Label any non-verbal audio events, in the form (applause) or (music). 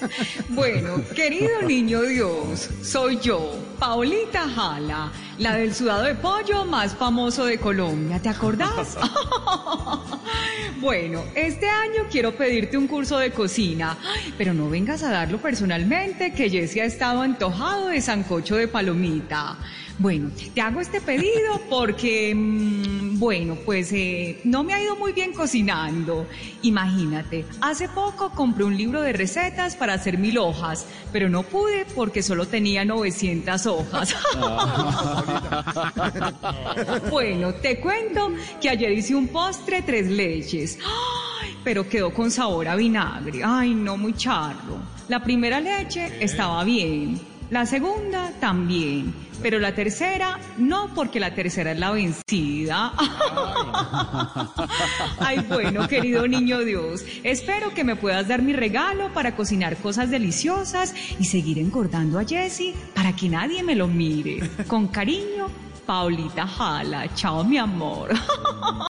(laughs) Bueno, querido niño Dios, soy yo, Paulita Jala, la del sudado de pollo más famoso de Colombia. ¿Te acordás? (laughs) Bueno, este año quiero pedirte un curso de cocina, pero no vengas a darlo personalmente, que Jesse ha estado antojado de sancocho de palomita. Bueno, te hago este pedido porque, mm, bueno, pues eh, no me ha ido muy bien cocinando. Imagínate, hace poco compré un libro de recetas para hacer mil hojas, pero no pude porque solo tenía 900 hojas. (laughs) (laughs) bueno, te cuento que ayer hice un postre tres leches. Ay, pero quedó con sabor a vinagre. Ay, no muy charro. La primera leche estaba bien. La segunda también, pero la tercera no, porque la tercera es la vencida. (laughs) Ay, bueno, querido niño Dios, espero que me puedas dar mi regalo para cocinar cosas deliciosas y seguir engordando a Jessie para que nadie me lo mire. Con cariño, Paulita Jala. Chao, mi amor. (laughs)